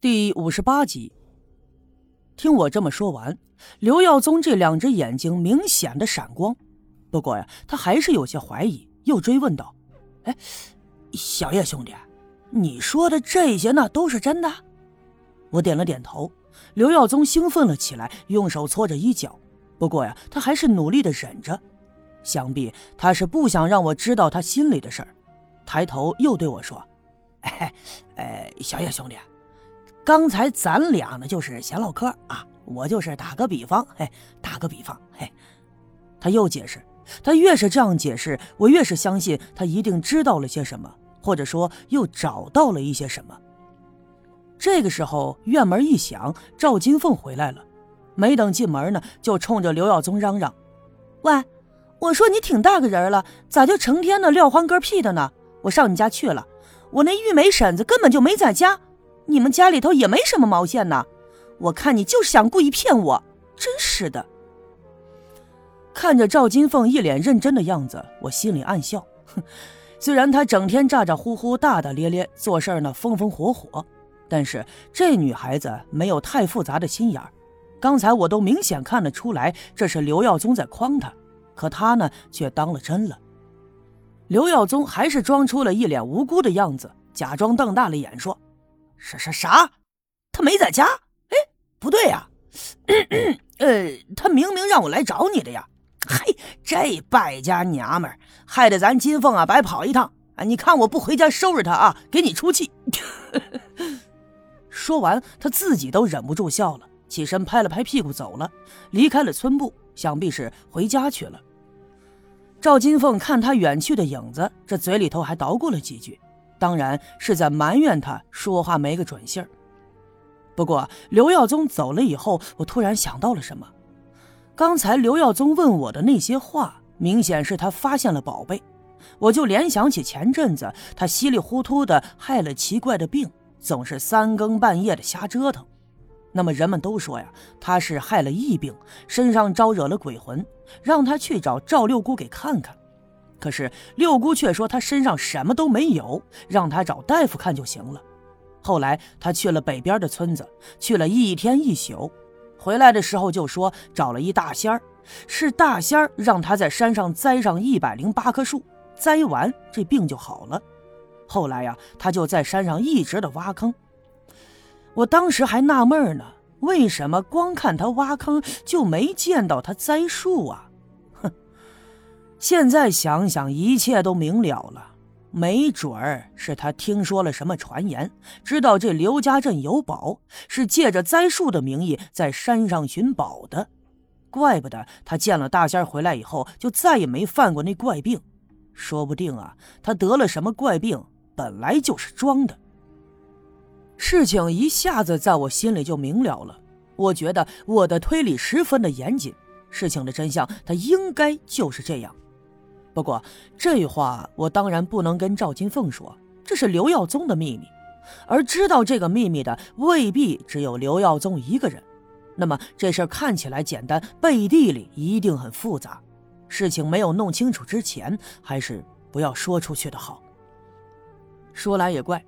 第五十八集。听我这么说完，刘耀宗这两只眼睛明显的闪光。不过呀，他还是有些怀疑，又追问道：“哎，小叶兄弟，你说的这些那都是真的？”我点了点头。刘耀宗兴奋了起来，用手搓着衣角。不过呀，他还是努力的忍着，想必他是不想让我知道他心里的事儿。抬头又对我说：“哎，呃，小叶兄弟。”刚才咱俩呢就是闲唠嗑啊，我就是打个比方，嘿，打个比方，嘿。他又解释，他越是这样解释，我越是相信他一定知道了些什么，或者说又找到了一些什么。这个时候院门一响，赵金凤回来了，没等进门呢，就冲着刘耀宗嚷嚷：“喂，我说你挺大个人了，咋就成天的撂欢歌屁的呢？我上你家去了，我那玉梅婶子根本就没在家。”你们家里头也没什么毛线呢，我看你就是想故意骗我，真是的。看着赵金凤一脸认真的样子，我心里暗笑。哼，虽然她整天咋咋呼呼、大大咧咧，做事呢风风火火，但是这女孩子没有太复杂的心眼儿。刚才我都明显看得出来，这是刘耀宗在诓她，可她呢却当了真了。刘耀宗还是装出了一脸无辜的样子，假装瞪大了眼说。啥啥啥？他没在家？哎，不对呀，呃，他明明让我来找你的呀！嘿，这败家娘们儿，害得咱金凤啊白跑一趟啊！你看我不回家收拾他啊，给你出气！说完，他自己都忍不住笑了，起身拍了拍屁股走了，离开了村部，想必是回家去了。赵金凤看他远去的影子，这嘴里头还捣鼓了几句。当然是在埋怨他说话没个准信儿。不过刘耀宗走了以后，我突然想到了什么。刚才刘耀宗问我的那些话，明显是他发现了宝贝。我就联想起前阵子他稀里糊涂的害了奇怪的病，总是三更半夜的瞎折腾。那么人们都说呀，他是害了疫病，身上招惹了鬼魂，让他去找赵六姑给看看。可是六姑却说他身上什么都没有，让他找大夫看就行了。后来他去了北边的村子，去了一天一宿，回来的时候就说找了一大仙儿，是大仙儿让他在山上栽上一百零八棵树，栽完这病就好了。后来呀，他就在山上一直的挖坑。我当时还纳闷呢，为什么光看他挖坑就没见到他栽树啊？现在想想，一切都明了了。没准儿是他听说了什么传言，知道这刘家镇有宝，是借着栽树的名义在山上寻宝的。怪不得他见了大仙回来以后，就再也没犯过那怪病。说不定啊，他得了什么怪病，本来就是装的。事情一下子在我心里就明了了。我觉得我的推理十分的严谨，事情的真相，他应该就是这样。不过这话我当然不能跟赵金凤说，这是刘耀宗的秘密，而知道这个秘密的未必只有刘耀宗一个人。那么这事看起来简单，背地里一定很复杂。事情没有弄清楚之前，还是不要说出去的好。说来也怪，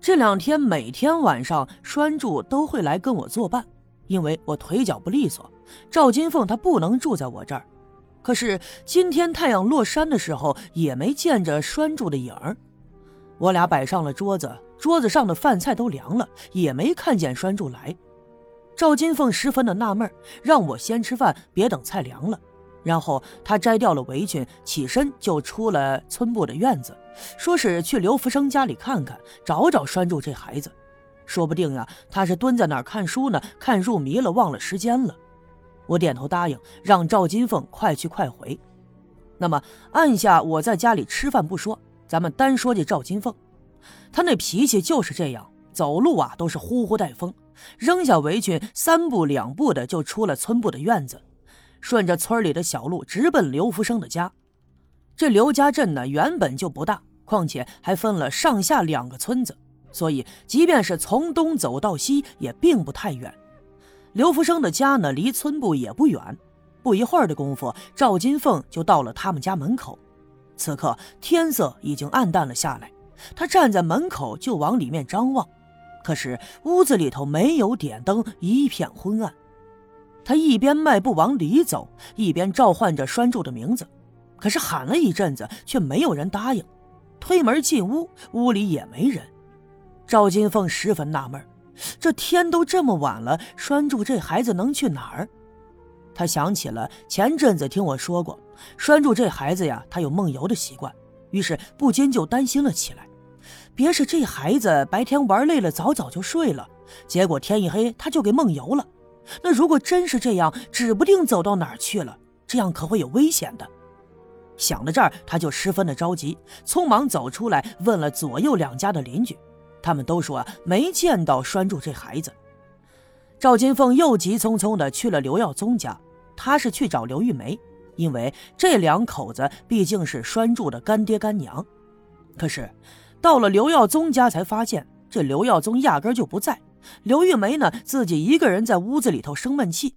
这两天每天晚上栓柱都会来跟我作伴，因为我腿脚不利索，赵金凤她不能住在我这儿。可是今天太阳落山的时候，也没见着拴住的影儿。我俩摆上了桌子，桌子上的饭菜都凉了，也没看见拴住来。赵金凤十分的纳闷，让我先吃饭，别等菜凉了。然后她摘掉了围裙，起身就出了村部的院子，说是去刘福生家里看看，找找拴住这孩子。说不定呀，他是蹲在那儿看书呢，看入迷了，忘了时间了。我点头答应，让赵金凤快去快回。那么按下我在家里吃饭不说，咱们单说这赵金凤，她那脾气就是这样，走路啊都是呼呼带风，扔下围裙，三步两步的就出了村部的院子，顺着村里的小路直奔刘福生的家。这刘家镇呢原本就不大，况且还分了上下两个村子，所以即便是从东走到西，也并不太远。刘福生的家呢，离村部也不远。不一会儿的功夫，赵金凤就到了他们家门口。此刻天色已经暗淡了下来，他站在门口就往里面张望。可是屋子里头没有点灯，一片昏暗。他一边迈步往里走，一边召唤着栓柱的名字，可是喊了一阵子，却没有人答应。推门进屋，屋里也没人。赵金凤十分纳闷，这天都这么晚了，栓柱这孩子能去哪儿？他想起了前阵子听我说过，栓柱这孩子呀，他有梦游的习惯，于是不禁就担心了起来。别是这孩子白天玩累了，早早就睡了，结果天一黑他就给梦游了。那如果真是这样，指不定走到哪儿去了，这样可会有危险的。想到这儿，他就十分的着急，匆忙走出来问了左右两家的邻居，他们都说没见到拴住这孩子。赵金凤又急匆匆的去了刘耀宗家，他是去找刘玉梅，因为这两口子毕竟是拴住的干爹干娘。可是到了刘耀宗家，才发现这刘耀宗压根就不在，刘玉梅呢自己一个人在屋子里头生闷气，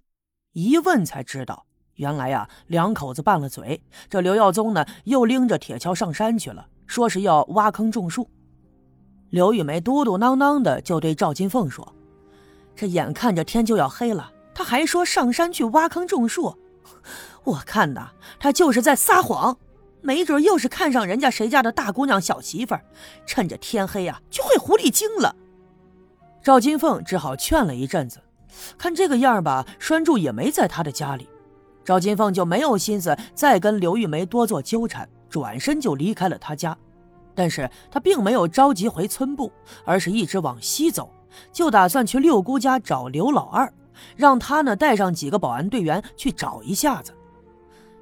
一问才知道。原来呀，两口子拌了嘴。这刘耀宗呢，又拎着铁锹上山去了，说是要挖坑种树。刘玉梅嘟嘟囔囔的就对赵金凤说：“这眼看着天就要黑了，他还说上山去挖坑种树，我看呐，他就是在撒谎。没准又是看上人家谁家的大姑娘小媳妇，趁着天黑呀，就会狐狸精了。”赵金凤只好劝了一阵子，看这个样吧，栓柱也没在他的家里。赵金凤就没有心思再跟刘玉梅多做纠缠，转身就离开了他家。但是他并没有着急回村部，而是一直往西走，就打算去六姑家找刘老二，让他呢带上几个保安队员去找一下子。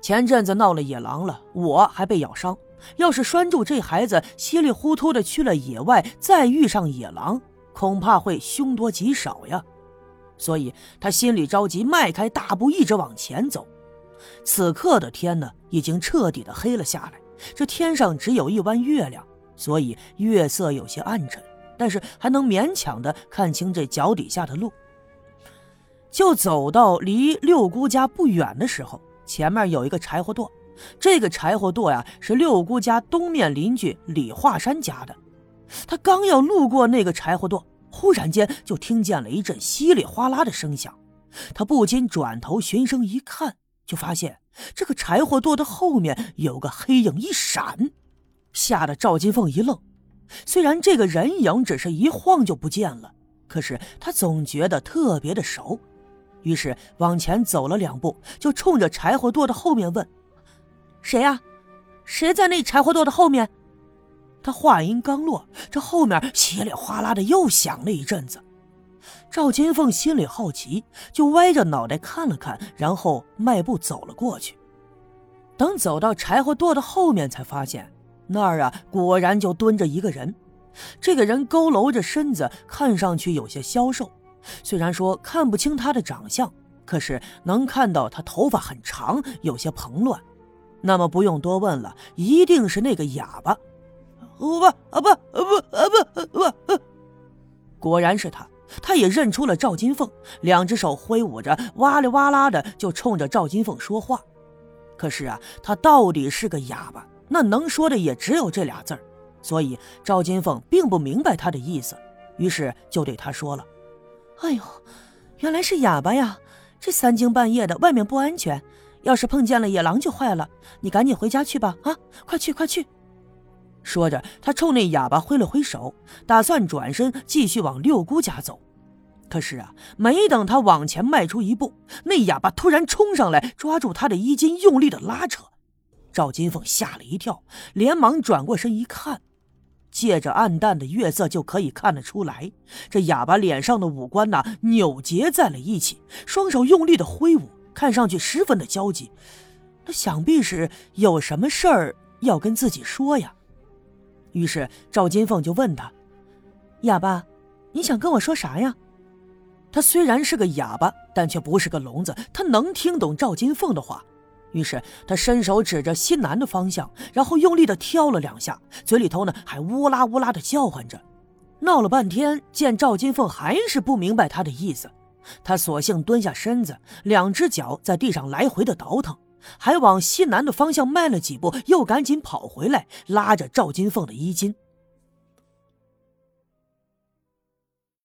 前阵子闹了野狼了，我还被咬伤，要是拴住这孩子稀里糊涂的去了野外，再遇上野狼，恐怕会凶多吉少呀。所以他心里着急，迈开大步一直往前走。此刻的天呢，已经彻底的黑了下来。这天上只有一弯月亮，所以月色有些暗沉，但是还能勉强的看清这脚底下的路。就走到离六姑家不远的时候，前面有一个柴火垛。这个柴火垛呀，是六姑家东面邻居李华山家的。他刚要路过那个柴火垛。忽然间，就听见了一阵稀里哗啦的声响，他不禁转头循声一看，就发现这个柴火垛的后面有个黑影一闪，吓得赵金凤一愣。虽然这个人影只是一晃就不见了，可是他总觉得特别的熟，于是往前走了两步，就冲着柴火垛的后面问：“谁呀？谁在那柴火垛的后面？”他话音刚落，这后面稀里哗啦的又响了一阵子。赵金凤心里好奇，就歪着脑袋看了看，然后迈步走了过去。等走到柴火垛的后面，才发现那儿啊，果然就蹲着一个人。这个人佝偻着身子，看上去有些消瘦。虽然说看不清他的长相，可是能看到他头发很长，有些蓬乱。那么不用多问了，一定是那个哑巴。不啊不啊不啊不不，果然是他，他也认出了赵金凤，两只手挥舞着，哇哩哇啦的就冲着赵金凤说话。可是啊，他到底是个哑巴，那能说的也只有这俩字儿，所以赵金凤并不明白他的意思，于是就对他说了：“哎呦，原来是哑巴呀！这三更半夜的，外面不安全，要是碰见了野狼就坏了。你赶紧回家去吧，啊，快去快去！”说着，他冲那哑巴挥了挥手，打算转身继续往六姑家走。可是啊，没等他往前迈出一步，那哑巴突然冲上来，抓住他的衣襟，用力的拉扯。赵金凤吓了一跳，连忙转过身一看，借着暗淡的月色，就可以看得出来，这哑巴脸上的五官呐扭结在了一起，双手用力的挥舞，看上去十分的焦急。那想必是有什么事儿要跟自己说呀。于是赵金凤就问他：“哑巴，你想跟我说啥呀？”他虽然是个哑巴，但却不是个聋子，他能听懂赵金凤的话。于是他伸手指着西南的方向，然后用力的挑了两下，嘴里头呢还呜啦呜啦的叫唤着。闹了半天，见赵金凤还是不明白他的意思，他索性蹲下身子，两只脚在地上来回的倒腾。还往西南的方向迈了几步，又赶紧跑回来，拉着赵金凤的衣襟。